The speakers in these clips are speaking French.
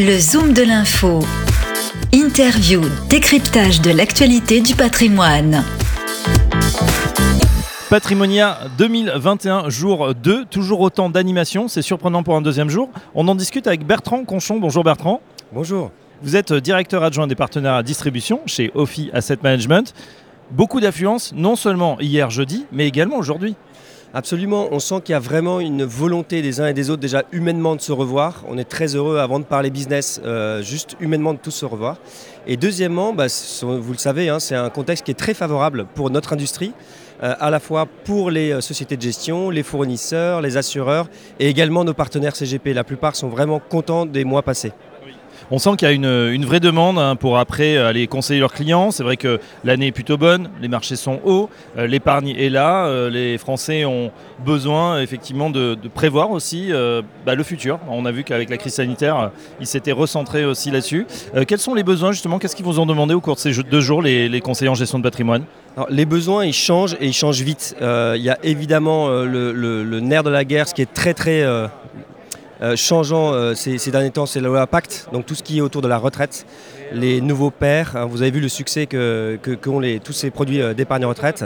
Le Zoom de l'info. Interview, décryptage de l'actualité du patrimoine. Patrimonia 2021, jour 2, toujours autant d'animation, c'est surprenant pour un deuxième jour. On en discute avec Bertrand Conchon. Bonjour Bertrand. Bonjour. Vous êtes directeur adjoint des partenaires à distribution chez Ophi Asset Management. Beaucoup d'affluence, non seulement hier jeudi, mais également aujourd'hui. Absolument, on sent qu'il y a vraiment une volonté des uns et des autres déjà humainement de se revoir. On est très heureux avant de parler business, euh, juste humainement de tous se revoir. Et deuxièmement, bah, vous le savez, hein, c'est un contexte qui est très favorable pour notre industrie, euh, à la fois pour les euh, sociétés de gestion, les fournisseurs, les assureurs et également nos partenaires CGP. La plupart sont vraiment contents des mois passés. On sent qu'il y a une, vraie demande hein, pour après aller conseiller leurs clients. C'est vrai que l'année est plutôt bonne, les marchés sont hauts, euh, l'épargne est là, euh, les Français ont besoin effectivement de, prévoir aussi euh, bah, le futur. On a vu qu'avec la crise sanitaire, ils s'étaient recentrés aussi là-dessus. quels sont les besoins justement? Qu'est-ce qu'ils vous ont demandé au cours de ces deux jours, les, conseillers en gestion de patrimoine? Les besoins, ils changent et ils changent vite. Il y a évidemment le, nerf de la guerre, ce qui est très très euh, changeant euh, ces, derniers temps, c'est loi Pacte, donc tout ce qui est autour de la retraite, les nouveaux pairs. Hein, vous avez vu le succès que, tous ces produits euh, d'épargne retraite.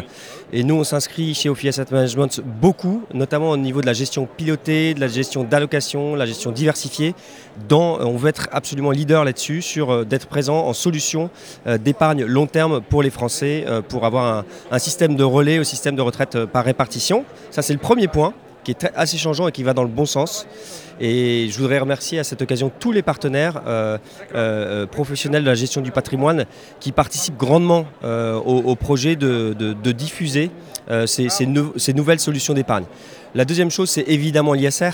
Et nous, on s'inscrit chez Ophi Asset Management beaucoup, notamment au niveau de la gestion pilotée, de la gestion d'allocation, la gestion diversifiée. Dans, on veut être absolument leader là-dessus, sur d'être présent en solution d'épargne long terme pour les Français, pour avoir un système de relais au système de retraite par répartition. Ça, c'est le premier point qui est assez changeant et qui va dans le bon sens. Et je voudrais remercier à cette occasion tous les partenaires euh, euh, professionnels de la gestion du patrimoine qui participent grandement euh, au, projet de, diffuser ces, ces, nouvelles solutions d'épargne. La deuxième chose, c'est évidemment l'ISR.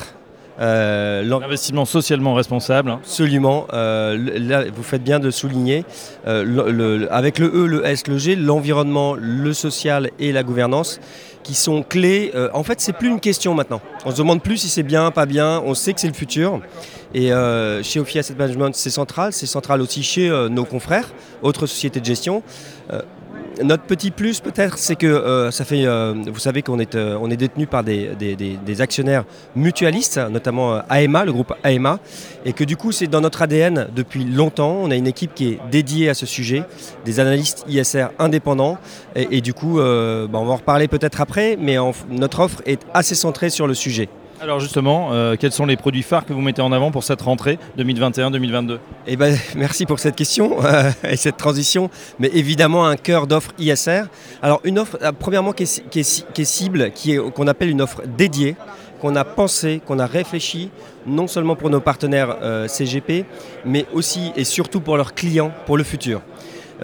L'investissement socialement responsable. Absolument. là, vous faites bien de souligner. avec le E, le S, le G, l'environnement, le social et la gouvernance qui sont clés. Euh, en fait, c'est plus une question maintenant. On se demande plus si c'est bien, pas bien. On sait que c'est le futur. Et euh, chez Ophi Asset Management, c'est central. C'est central aussi chez euh, nos confrères, autres sociétés de gestion notre petit plus peut-être, c'est que euh, ça fait, euh, vous savez qu'on est, euh, détenu par des, actionnaires mutualistes, notamment AEMA, le groupe AEMA, et que du coup c'est dans notre ADN depuis longtemps. On a une équipe qui est dédiée à ce sujet, des analystes ISR indépendants, et, du coup, bah, on va en reparler peut-être après, mais notre offre est assez centrée sur le sujet. Alors justement, euh, quels sont les produits phares que vous mettez en avant pour cette rentrée 2021-2022 Eh ben, merci pour cette question euh, et cette transition. Mais évidemment, un cœur d'offre ISR. Alors une offre, euh, premièrement, qui est, cible, qu'on appelle une offre dédiée qu'on a pensé, qu'on a réfléchi, non seulement pour nos partenaires CGP, mais aussi et surtout pour leurs clients, pour le futur.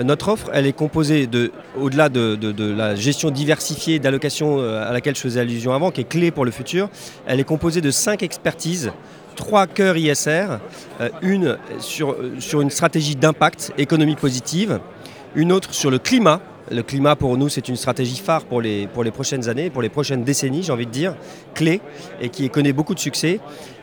Notre offre, elle est composée de, au-delà de, la gestion diversifiée d'allocations euh, à laquelle je faisais allusion avant, qui est clé pour le futur, elle est composée de cinq expertises trois cœurs ISR, euh, une sur, une stratégie d'impact, économie positive, une autre sur le climat, le climat, pour nous, c'est une stratégie phare pour les, prochaines années, pour les prochaines décennies, j'ai envie de dire, clé, et qui connaît beaucoup de succès.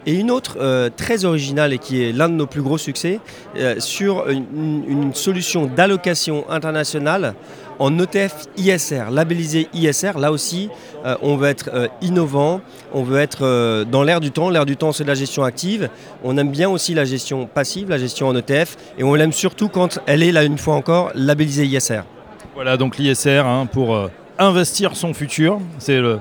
Et une autre euh, très originale et qui est l'un de nos plus gros succès, euh, sur une, solution d'allocation internationale en ETF ISR, labellisé ISR. Là aussi, euh, on veut être innovant, on veut être dans l'air du temps. L'air du temps, c'est la gestion active. On aime bien aussi la gestion passive, la gestion en ETF, et on l'aime surtout quand elle est, là une fois encore, labellisée ISR. Voilà donc l'ISR hein, pour euh, investir son futur. C'est le,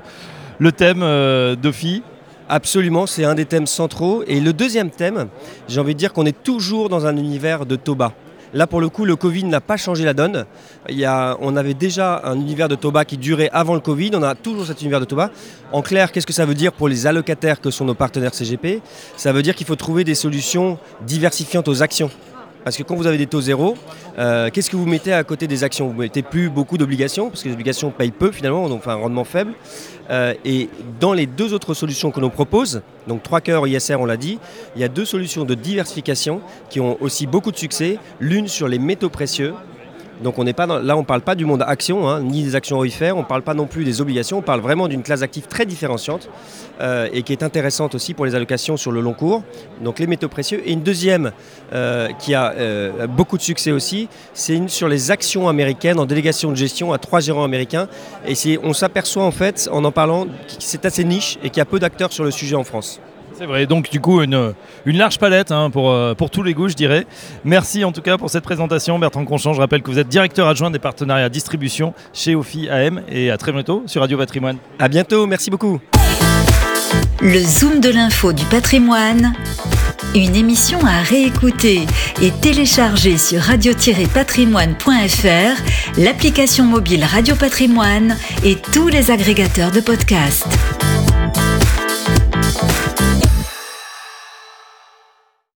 thème euh, d'OFI. Absolument, c'est un des thèmes centraux. Et le deuxième thème, j'ai envie de dire qu'on est toujours dans un univers de Toba. Là, pour le coup, le Covid n'a pas changé la donne. On avait déjà un univers de Toba qui durait avant le Covid. On a toujours cet univers de Toba. En clair, qu'est-ce que ça veut dire pour les allocataires que sont nos partenaires CGP Ça veut dire qu'il faut trouver des solutions diversifiantes aux actions. Parce que quand vous avez des taux zéro, euh, qu'est-ce que vous mettez à côté des actions? Vous ne mettez plus beaucoup d'obligations, parce que les obligations payent peu finalement, donc un rendement faible. Euh, et dans les deux autres solutions que l'on propose, donc cœurs ISR, on l'a dit, il y a deux solutions de diversification qui ont aussi beaucoup de succès. L'une sur les métaux précieux, donc on n'est pas là, on ne parle pas du monde action, hein, ni des actions OIFR, on ne parle pas non plus des obligations, on parle vraiment d'une classe d'actifs très différenciante euh, et qui est intéressante aussi pour les allocations sur le long cours. Donc les métaux précieux. Et une deuxième euh, qui a euh, beaucoup de succès aussi, c'est sur les actions américaines en délégation de gestion à trois gérants américains. Et on s'aperçoit en fait, en en parlant, que c'est assez niche et qu'il y a peu d'acteurs sur le sujet en France. C'est vrai, donc du coup une, une large palette hein, pour, euh, pour tous les goûts je dirais. Merci en tout cas pour cette présentation Bertrand Conchamp, je rappelle que vous êtes directeur adjoint des partenariats distribution chez Ophi AM et à très bientôt sur Radio Patrimoine. À bientôt, merci beaucoup. Le Zoom de l'info du patrimoine, une émission à réécouter et télécharger sur radio-patrimoine.fr, l'application mobile Radio Patrimoine et tous les agrégateurs de podcasts.